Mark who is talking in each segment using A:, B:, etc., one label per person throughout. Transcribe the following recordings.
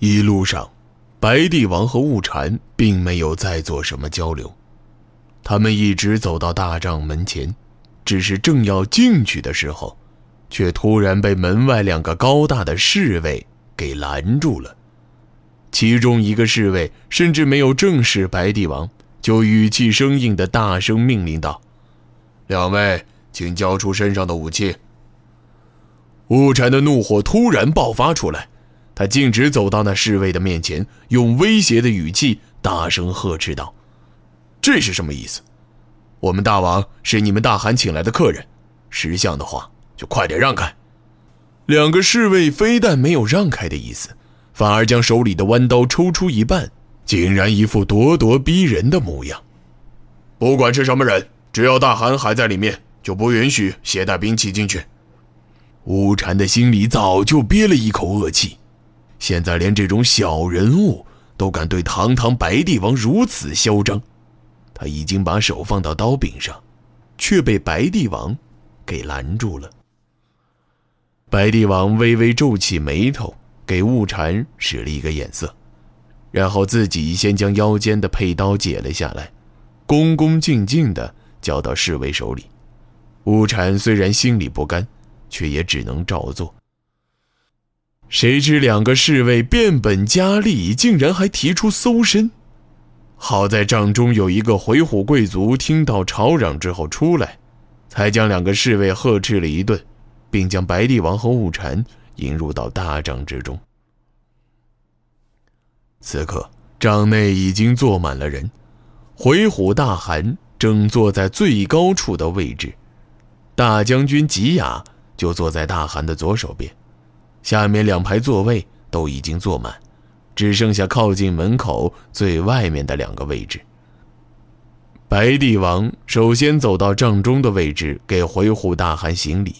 A: 一路上，白帝王和雾禅并没有再做什么交流，他们一直走到大帐门前，只是正要进去的时候，却突然被门外两个高大的侍卫给拦住了。其中一个侍卫甚至没有正视白帝王，就语气生硬的大声命令道：“两位，请交出身上的武器。”雾禅的怒火突然爆发出来。他径直走到那侍卫的面前，用威胁的语气大声呵斥道：“这是什么意思？我们大王是你们大汗请来的客人，识相的话就快点让开。”两个侍卫非但没有让开的意思，反而将手里的弯刀抽出一半，竟然一副咄咄逼人的模样。不管是什么人，只要大汗还在里面，就不允许携带兵器进去。乌禅的心里早就憋了一口恶气。现在连这种小人物都敢对堂堂白帝王如此嚣张，他已经把手放到刀柄上，却被白帝王给拦住了。白帝王微微皱起眉头，给雾禅使了一个眼色，然后自己先将腰间的佩刀解了下来，恭恭敬敬地交到侍卫手里。雾禅虽然心里不甘，却也只能照做。谁知两个侍卫变本加厉，竟然还提出搜身。好在帐中有一个回鹘贵族，听到吵嚷之后出来，才将两个侍卫呵斥了一顿，并将白帝王和雾禅引入到大帐之中。此刻帐内已经坐满了人，回鹘大汗正坐在最高处的位置，大将军吉雅就坐在大汗的左手边。下面两排座位都已经坐满，只剩下靠近门口最外面的两个位置。白帝王首先走到帐中的位置，给回鹘大汗行礼。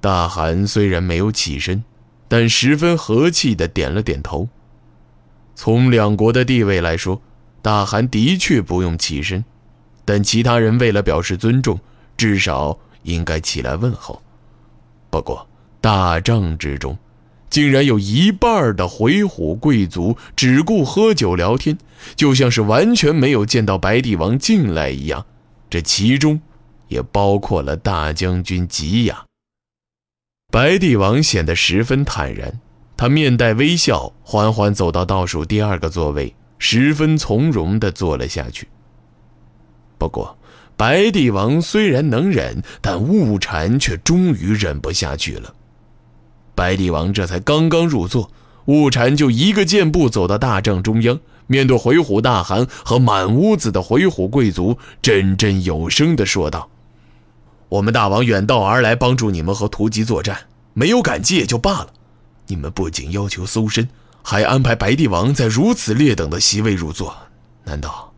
A: 大汗虽然没有起身，但十分和气地点了点头。从两国的地位来说，大汗的确不用起身，但其他人为了表示尊重，至少应该起来问候。不过，大帐之中，竟然有一半的回鹘贵族只顾喝酒聊天，就像是完全没有见到白帝王进来一样。这其中，也包括了大将军吉雅。白帝王显得十分坦然，他面带微笑，缓缓走到倒数第二个座位，十分从容地坐了下去。不过，白帝王虽然能忍，但雾禅却终于忍不下去了。白帝王这才刚刚入座，悟禅就一个箭步走到大帐中央，面对回鹘大汗和满屋子的回鹘贵族，振振有声地说道：“我们大王远道而来帮助你们和屠吉作战，没有感激也就罢了。你们不仅要求搜身，还安排白帝王在如此劣等的席位入座，难道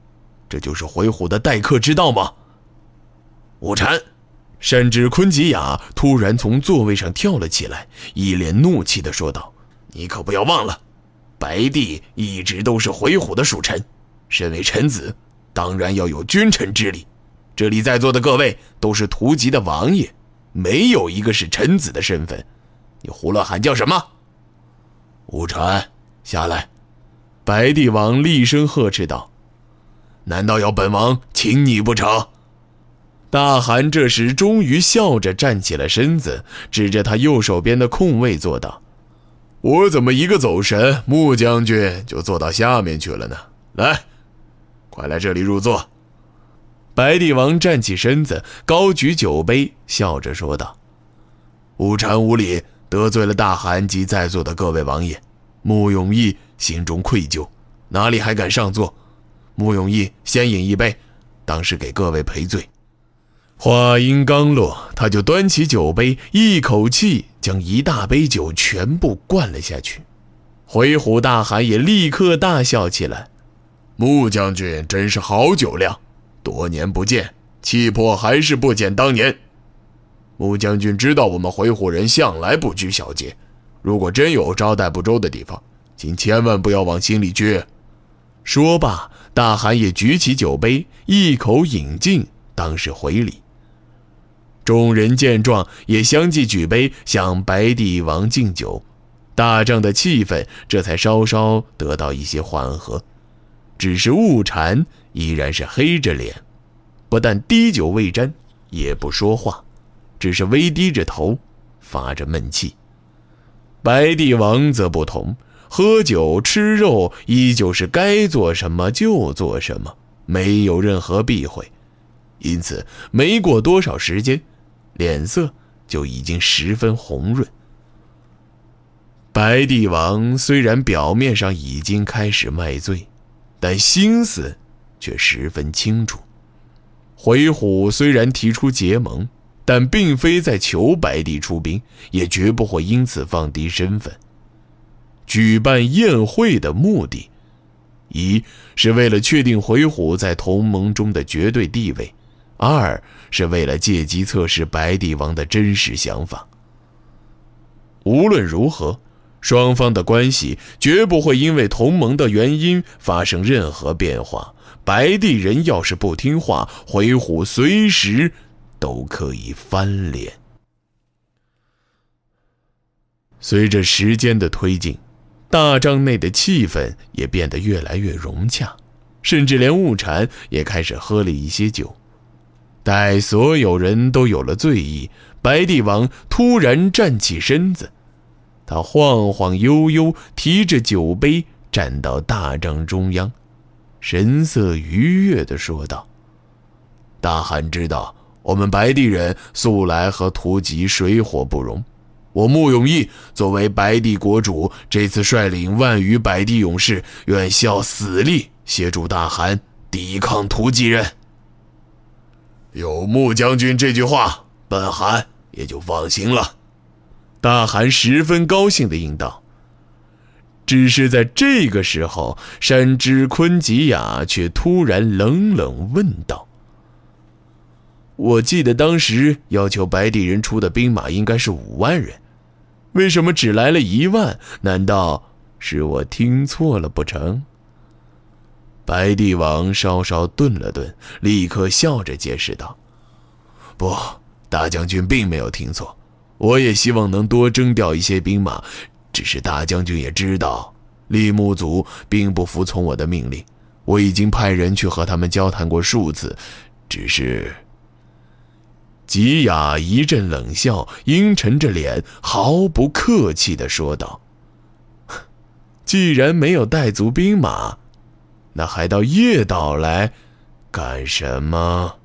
A: 这就是回鹘的待客之道吗？”雾禅。甚至昆吉雅突然从座位上跳了起来，一脸怒气地说道：“你可不要忘了，白帝一直都是回鹘的属臣，身为臣子，当然要有君臣之礼。这里在座的各位都是屠吉的王爷，没有一个是臣子的身份。你胡乱喊叫什么？”吴传，下来！白帝王厉声呵斥道：“难道要本王请你不成？”大汗这时终于笑着站起了身子，指着他右手边的空位坐道：“我怎么一个走神，穆将军就坐到下面去了呢？来，快来这里入座。”白帝王站起身子，高举酒杯，笑着说道：“无禅无礼，得罪了大汗及在座的各位王爷。穆永义心中愧疚，哪里还敢上座？穆永义先饮一杯，当是给各位赔罪。”话音刚落，他就端起酒杯，一口气将一大杯酒全部灌了下去。回鹘大汗也立刻大笑起来：“穆将军真是好酒量，多年不见，气魄还是不减当年。穆将军知道我们回鹘人向来不拘小节，如果真有招待不周的地方，请千万不要往心里去。”说罢，大汗也举起酒杯，一口饮尽，当是回礼。众人见状，也相继举杯向白帝王敬酒。大帐的气氛这才稍稍得到一些缓和。只是雾禅依然是黑着脸，不但滴酒未沾，也不说话，只是微低着头，发着闷气。白帝王则不同，喝酒吃肉依旧是该做什么就做什么，没有任何避讳，因此没过多少时间，脸色就已经十分红润。白帝王虽然表面上已经开始卖醉。但心思却十分清楚。回虎虽然提出结盟，但并非在求白帝出兵，也绝不会因此放低身份。举办宴会的目的，一是为了确定回虎在同盟中的绝对地位，二是为了借机测试白帝王的真实想法。无论如何。双方的关系绝不会因为同盟的原因发生任何变化。白帝人要是不听话，回虎随时都可以翻脸。随着时间的推进，大帐内的气氛也变得越来越融洽，甚至连雾禅也开始喝了一些酒。待所有人都有了醉意，白帝王突然站起身子。他晃晃悠悠提着酒杯站到大帐中央，神色愉悦地说道：“大汗知道我们白帝人素来和屠吉水火不容，我穆永义作为白帝国主，这次率领万余百帝勇士，愿效死力协助大汗抵抗屠吉人。有穆将军这句话，本汗也就放心了。”大汗十分高兴地应道：“只是在这个时候，山之昆吉雅却突然冷冷问道：‘我记得当时要求白帝人出的兵马应该是五万人，为什么只来了一万？难道是我听错了不成？’”白帝王稍稍顿了顿，立刻笑着解释道：“不，大将军并没有听错。”我也希望能多征调一些兵马，只是大将军也知道，立木族并不服从我的命令。我已经派人去和他们交谈过数次，只是……吉雅一阵冷笑，阴沉着脸，毫不客气地说道：“既然没有带足兵马，那还到叶岛来干什么？”